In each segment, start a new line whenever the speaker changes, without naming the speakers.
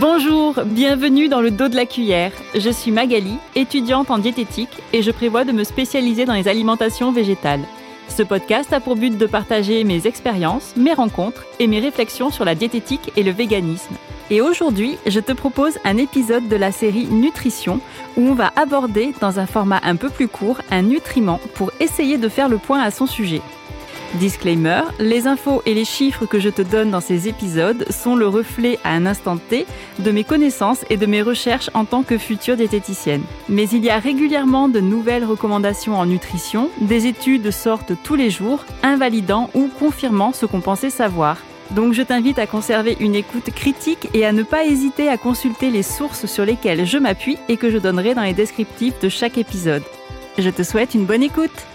Bonjour, bienvenue dans le dos de la cuillère. Je suis Magali, étudiante en diététique et je prévois de me spécialiser dans les alimentations végétales. Ce podcast a pour but de partager mes expériences, mes rencontres et mes réflexions sur la diététique et le véganisme. Et aujourd'hui, je te propose un épisode de la série Nutrition où on va aborder dans un format un peu plus court un nutriment pour essayer de faire le point à son sujet. Disclaimer, les infos et les chiffres que je te donne dans ces épisodes sont le reflet à un instant T de mes connaissances et de mes recherches en tant que future diététicienne. Mais il y a régulièrement de nouvelles recommandations en nutrition, des études sortent tous les jours, invalidant ou confirmant ce qu'on pensait savoir. Donc je t'invite à conserver une écoute critique et à ne pas hésiter à consulter les sources sur lesquelles je m'appuie et que je donnerai dans les descriptifs de chaque épisode. Je te souhaite une bonne écoute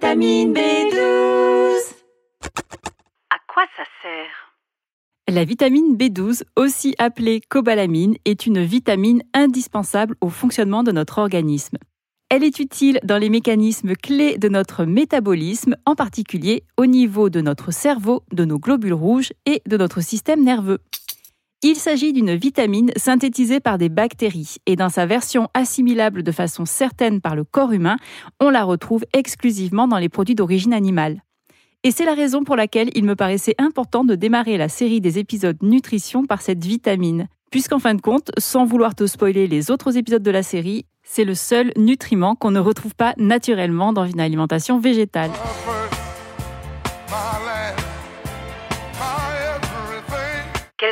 vitamine B12
À quoi ça sert?
La vitamine B12, aussi appelée cobalamine, est une vitamine indispensable au fonctionnement de notre organisme. Elle est utile dans les mécanismes clés de notre métabolisme, en particulier au niveau de notre cerveau, de nos globules rouges et de notre système nerveux. Il s'agit d'une vitamine synthétisée par des bactéries et dans sa version assimilable de façon certaine par le corps humain, on la retrouve exclusivement dans les produits d'origine animale. Et c'est la raison pour laquelle il me paraissait important de démarrer la série des épisodes nutrition par cette vitamine, puisqu'en fin de compte, sans vouloir te spoiler les autres épisodes de la série, c'est le seul nutriment qu'on ne retrouve pas naturellement dans une alimentation végétale.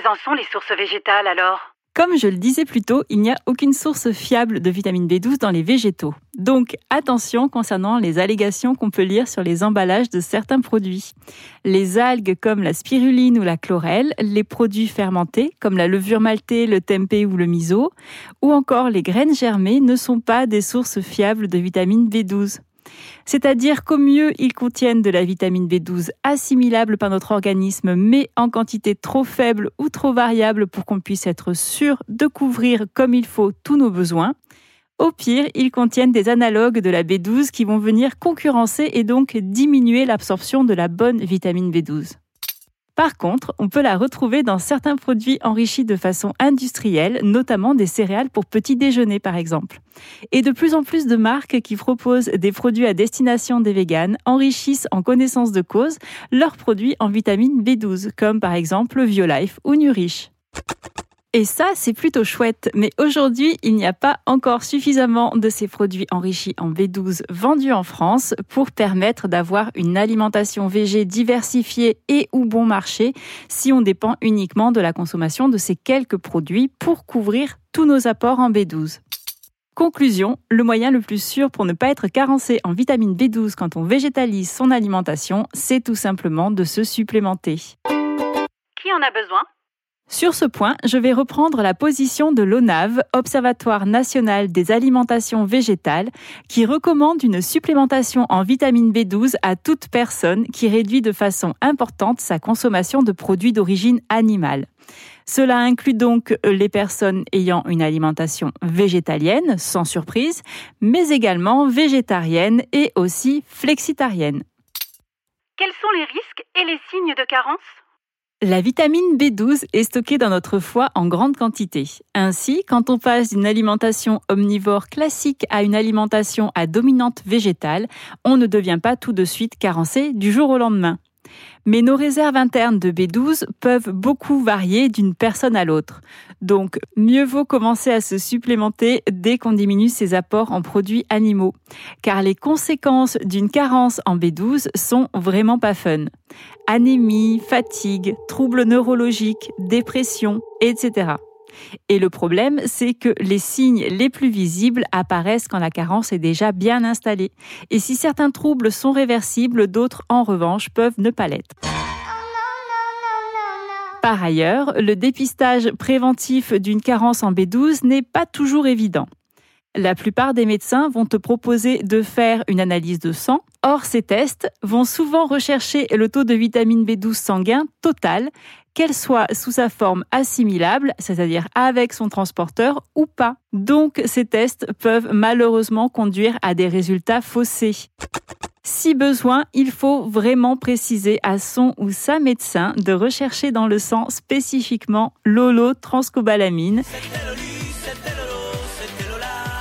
En sont les sources végétales alors?
Comme je le disais plus tôt, il n'y a aucune source fiable de vitamine B12 dans les végétaux. Donc attention concernant les allégations qu'on peut lire sur les emballages de certains produits. Les algues comme la spiruline ou la chlorelle, les produits fermentés comme la levure maltée, le tempeh ou le miso, ou encore les graines germées ne sont pas des sources fiables de vitamine B12. C'est-à-dire qu'au mieux, ils contiennent de la vitamine B12 assimilable par notre organisme, mais en quantité trop faible ou trop variable pour qu'on puisse être sûr de couvrir comme il faut tous nos besoins. Au pire, ils contiennent des analogues de la B12 qui vont venir concurrencer et donc diminuer l'absorption de la bonne vitamine B12. Par contre, on peut la retrouver dans certains produits enrichis de façon industrielle, notamment des céréales pour petit déjeuner par exemple. Et de plus en plus de marques qui proposent des produits à destination des véganes enrichissent en connaissance de cause leurs produits en vitamine B12, comme par exemple Violife ou Nurich. Et ça, c'est plutôt chouette. Mais aujourd'hui, il n'y a pas encore suffisamment de ces produits enrichis en B12 vendus en France pour permettre d'avoir une alimentation végé diversifiée et ou bon marché si on dépend uniquement de la consommation de ces quelques produits pour couvrir tous nos apports en B12. Conclusion, le moyen le plus sûr pour ne pas être carencé en vitamine B12 quand on végétalise son alimentation, c'est tout simplement de se supplémenter.
Qui en a besoin?
Sur ce point, je vais reprendre la position de l'ONAV, Observatoire national des alimentations végétales, qui recommande une supplémentation en vitamine B12 à toute personne qui réduit de façon importante sa consommation de produits d'origine animale. Cela inclut donc les personnes ayant une alimentation végétalienne, sans surprise, mais également végétarienne et aussi flexitarienne.
Quels sont les risques et les signes de carence?
La vitamine B12 est stockée dans notre foie en grande quantité. Ainsi, quand on passe d'une alimentation omnivore classique à une alimentation à dominante végétale, on ne devient pas tout de suite carencé du jour au lendemain. Mais nos réserves internes de B12 peuvent beaucoup varier d'une personne à l'autre. Donc, mieux vaut commencer à se supplémenter dès qu'on diminue ses apports en produits animaux. Car les conséquences d'une carence en B12 sont vraiment pas fun. Anémie, fatigue, troubles neurologiques, dépression, etc. Et le problème, c'est que les signes les plus visibles apparaissent quand la carence est déjà bien installée. Et si certains troubles sont réversibles, d'autres, en revanche, peuvent ne pas l'être. Par ailleurs, le dépistage préventif d'une carence en B12 n'est pas toujours évident. La plupart des médecins vont te proposer de faire une analyse de sang. Or, ces tests vont souvent rechercher le taux de vitamine B12 sanguin total qu'elle soit sous sa forme assimilable, c'est-à-dire avec son transporteur ou pas. Donc ces tests peuvent malheureusement conduire à des résultats faussés. Si besoin, il faut vraiment préciser à son ou sa médecin de rechercher dans le sang spécifiquement l'holotranscobalamine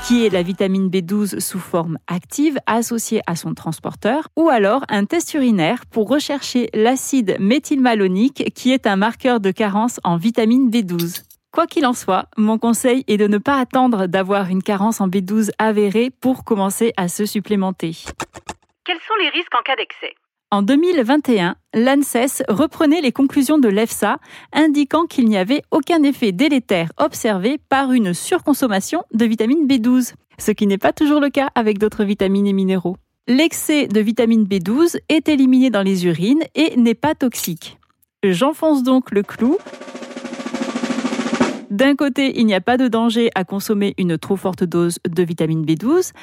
qui est la vitamine B12 sous forme active associée à son transporteur, ou alors un test urinaire pour rechercher l'acide méthylmalonique qui est un marqueur de carence en vitamine B12. Quoi qu'il en soit, mon conseil est de ne pas attendre d'avoir une carence en B12 avérée pour commencer à se supplémenter.
Quels sont les risques en cas d'excès?
En 2021, l'ANSES reprenait les conclusions de l'EFSA indiquant qu'il n'y avait aucun effet délétère observé par une surconsommation de vitamine B12, ce qui n'est pas toujours le cas avec d'autres vitamines et minéraux. L'excès de vitamine B12 est éliminé dans les urines et n'est pas toxique. J'enfonce donc le clou. D'un côté, il n'y a pas de danger à consommer une trop forte dose de vitamine B12.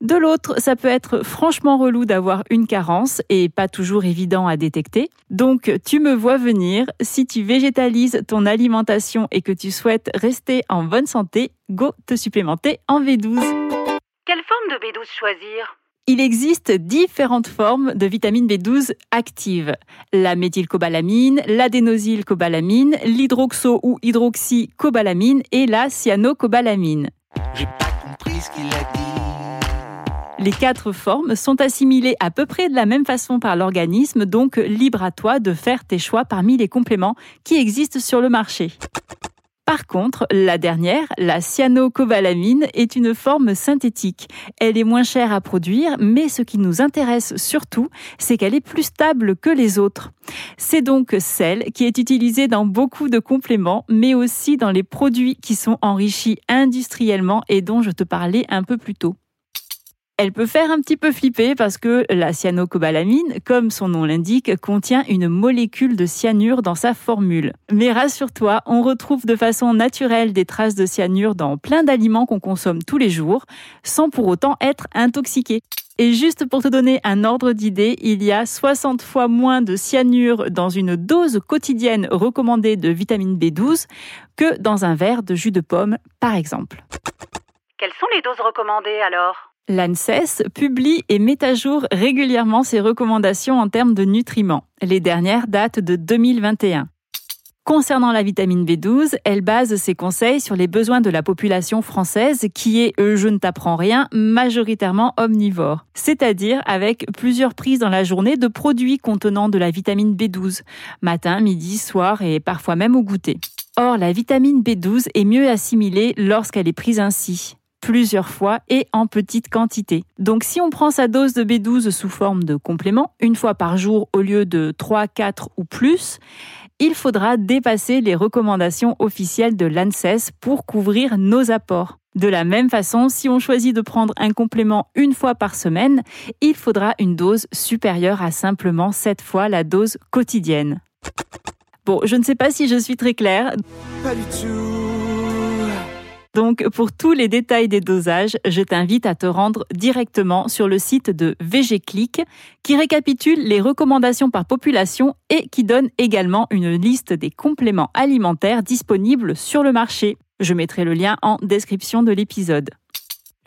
De l'autre, ça peut être franchement relou d'avoir une carence et pas toujours évident à détecter. Donc, tu me vois venir. Si tu végétalises ton alimentation et que tu souhaites rester en bonne santé, go te supplémenter en B12.
Quelle forme de B12 choisir?
Il existe différentes formes de vitamine B12 actives. La méthylcobalamine, l'adénosylcobalamine, l'hydroxo ou hydroxycobalamine et la cyanocobalamine. J'ai pas compris ce qu'il a dit. Les quatre formes sont assimilées à peu près de la même façon par l'organisme, donc libre à toi de faire tes choix parmi les compléments qui existent sur le marché. Par contre, la dernière, la cyanocobalamine, est une forme synthétique. Elle est moins chère à produire, mais ce qui nous intéresse surtout, c'est qu'elle est plus stable que les autres. C'est donc celle qui est utilisée dans beaucoup de compléments, mais aussi dans les produits qui sont enrichis industriellement et dont je te parlais un peu plus tôt. Elle peut faire un petit peu flipper parce que la cyanocobalamine, comme son nom l'indique, contient une molécule de cyanure dans sa formule. Mais rassure-toi, on retrouve de façon naturelle des traces de cyanure dans plein d'aliments qu'on consomme tous les jours, sans pour autant être intoxiqué. Et juste pour te donner un ordre d'idée, il y a 60 fois moins de cyanure dans une dose quotidienne recommandée de vitamine B12 que dans un verre de jus de pomme, par exemple.
Quelles sont les doses recommandées alors?
L'ANSES publie et met à jour régulièrement ses recommandations en termes de nutriments. Les dernières datent de 2021. Concernant la vitamine B12, elle base ses conseils sur les besoins de la population française qui est, euh, je ne t'apprends rien, majoritairement omnivore, c'est-à-dire avec plusieurs prises dans la journée de produits contenant de la vitamine B12, matin, midi, soir et parfois même au goûter. Or, la vitamine B12 est mieux assimilée lorsqu'elle est prise ainsi plusieurs fois et en petite quantité. Donc si on prend sa dose de B12 sous forme de complément, une fois par jour au lieu de 3, 4 ou plus, il faudra dépasser les recommandations officielles de l'ANSES pour couvrir nos apports. De la même façon, si on choisit de prendre un complément une fois par semaine, il faudra une dose supérieure à simplement 7 fois la dose quotidienne. Bon, je ne sais pas si je suis très claire. Donc, pour tous les détails des dosages, je t'invite à te rendre directement sur le site de VGClick qui récapitule les recommandations par population et qui donne également une liste des compléments alimentaires disponibles sur le marché. Je mettrai le lien en description de l'épisode.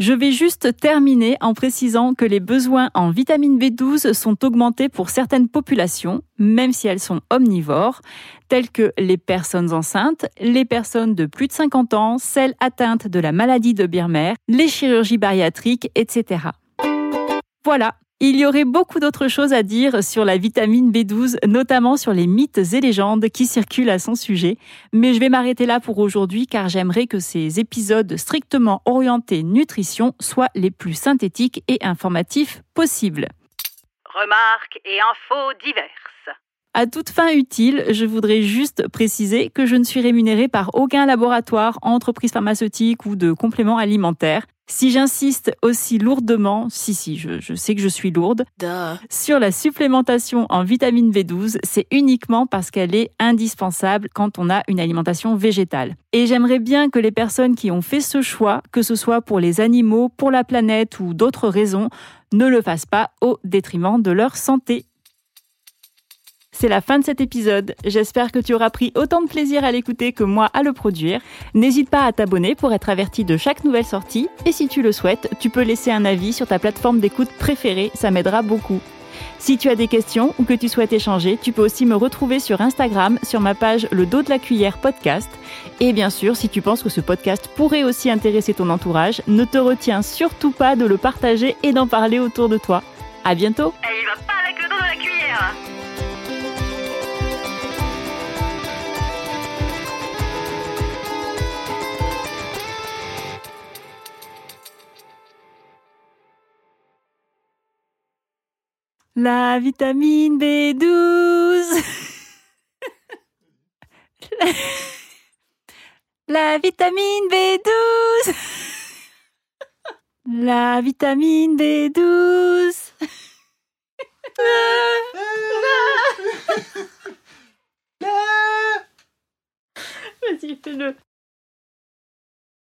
Je vais juste terminer en précisant que les besoins en vitamine B12 sont augmentés pour certaines populations, même si elles sont omnivores, telles que les personnes enceintes, les personnes de plus de 50 ans, celles atteintes de la maladie de Birmer, les chirurgies bariatriques, etc. Voilà, il y aurait beaucoup d'autres choses à dire sur la vitamine B12, notamment sur les mythes et légendes qui circulent à son sujet, mais je vais m'arrêter là pour aujourd'hui car j'aimerais que ces épisodes strictement orientés nutrition soient les plus synthétiques et informatifs possibles.
Remarques et infos diverses.
À toute fin utile, je voudrais juste préciser que je ne suis rémunérée par aucun laboratoire, entreprise pharmaceutique ou de compléments alimentaires. Si j'insiste aussi lourdement, si si, je, sais que je suis lourde, sur la supplémentation en vitamine B12, c'est uniquement parce qu'elle est indispensable quand on a une alimentation végétale. Et j'aimerais bien que les personnes qui ont fait ce choix, que ce soit pour les animaux, pour la planète ou d'autres raisons, ne le fassent pas au détriment de leur santé. C'est la fin de cet épisode. J'espère que tu auras pris autant de plaisir à l'écouter que moi à le produire. N'hésite pas à t'abonner pour être averti de chaque nouvelle sortie. Et si tu le souhaites, tu peux laisser un avis sur ta plateforme d'écoute préférée, ça m'aidera beaucoup. Si tu as des questions ou que tu souhaites échanger, tu peux aussi me retrouver sur Instagram sur ma page Le dos de la cuillère podcast. Et bien sûr, si tu penses que ce podcast pourrait aussi intéresser ton entourage, ne te retiens surtout pas de le partager et d'en parler autour de toi. À bientôt! La vitamine B12. la... la vitamine B12. La vitamine B12. Vas-y, fais-le.